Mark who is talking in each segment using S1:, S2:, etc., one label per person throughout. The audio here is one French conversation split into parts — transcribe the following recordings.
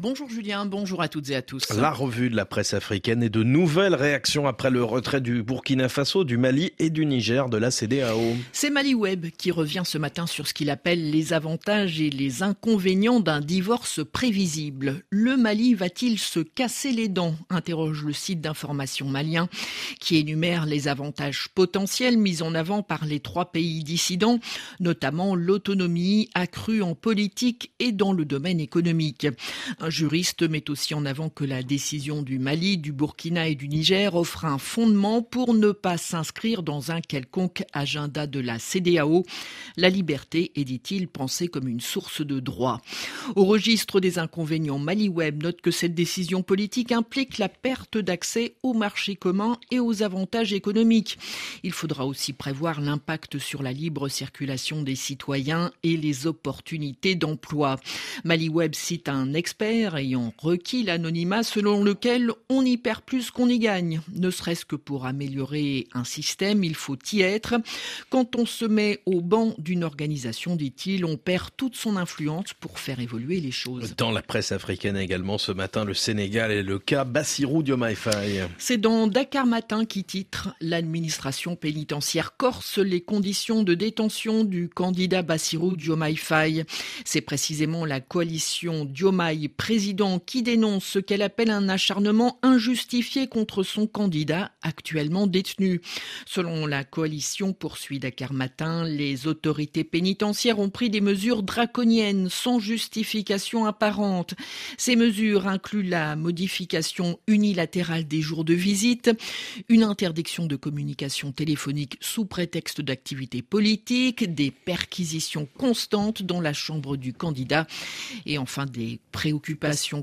S1: Bonjour Julien, bonjour à toutes et à tous.
S2: La revue de la presse africaine et de nouvelles réactions après le retrait du Burkina Faso, du Mali et du Niger de la CDAO.
S1: C'est Mali Web qui revient ce matin sur ce qu'il appelle les avantages et les inconvénients d'un divorce prévisible. Le Mali va-t-il se casser les dents interroge le site d'information malien qui énumère les avantages potentiels mis en avant par les trois pays dissidents, notamment l'autonomie accrue en politique et dans le domaine économique. Un juriste met aussi en avant que la décision du Mali, du Burkina et du Niger offre un fondement pour ne pas s'inscrire dans un quelconque agenda de la CDAO. La liberté est, dit-il, pensée comme une source de droit. Au registre des inconvénients, Mali Web note que cette décision politique implique la perte d'accès au marché commun et aux avantages économiques. Il faudra aussi prévoir l'impact sur la libre circulation des citoyens et les opportunités d'emploi. Mali Web cite un expert ayant requis l'anonymat selon lequel on y perd plus qu'on y gagne. Ne serait-ce que pour améliorer un système, il faut y être. Quand on se met au banc d'une organisation, dit-il, on perd toute son influence pour faire évoluer les choses.
S2: Dans la presse africaine également ce matin, le Sénégal et le cas Bassirou Diomaye Faye.
S1: C'est dans Dakar Matin qui titre L'administration pénitentiaire corse les conditions de détention du candidat Bassirou Diomaye Faye. C'est précisément la coalition Diomaye président qui dénonce ce qu'elle appelle un acharnement injustifié contre son candidat actuellement détenu. Selon la coalition poursuit Dakar Matin, les autorités pénitentiaires ont pris des mesures draconiennes sans justification apparente. Ces mesures incluent la modification unilatérale des jours de visite, une interdiction de communication téléphonique sous prétexte d'activité politique, des perquisitions constantes dans la chambre du candidat et enfin des préoccupations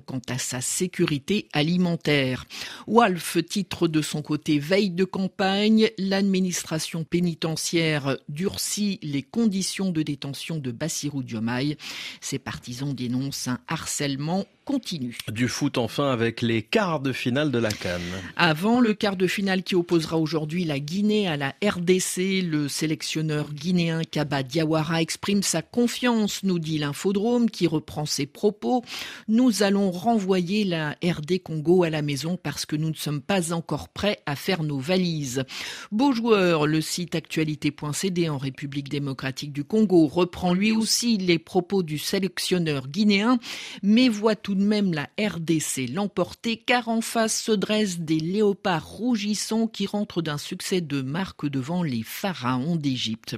S1: quant à sa sécurité alimentaire. Walf titre de son côté Veille de campagne, l'administration pénitentiaire durcit les conditions de détention de Bassirou Diomaye. Ses partisans dénoncent un harcèlement continue.
S2: Du foot enfin avec les quarts de finale de la Cannes.
S1: Avant le quart de finale qui opposera aujourd'hui la Guinée à la RDC, le sélectionneur guinéen Kaba Diawara exprime sa confiance, nous dit l'infodrome qui reprend ses propos. Nous allons renvoyer la RD Congo à la maison parce que nous ne sommes pas encore prêts à faire nos valises. Beau joueur, le site actualité.cd en République démocratique du Congo reprend lui aussi les propos du sélectionneur guinéen, mais voit tout même la RDC l'emporter car en face se dressent des léopards rougissants qui rentrent d'un succès de marque devant les pharaons d'Égypte.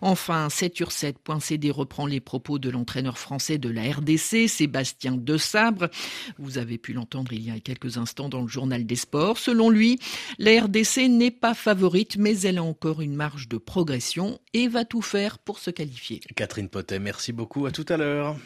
S1: Enfin, 7sur7.cd reprend les propos de l'entraîneur français de la RDC, Sébastien De Sabre. Vous avez pu l'entendre il y a quelques instants dans le journal des sports. Selon lui, la RDC n'est pas favorite, mais elle a encore une marge de progression et va tout faire pour se qualifier.
S2: Catherine Potet, merci beaucoup. À tout à l'heure.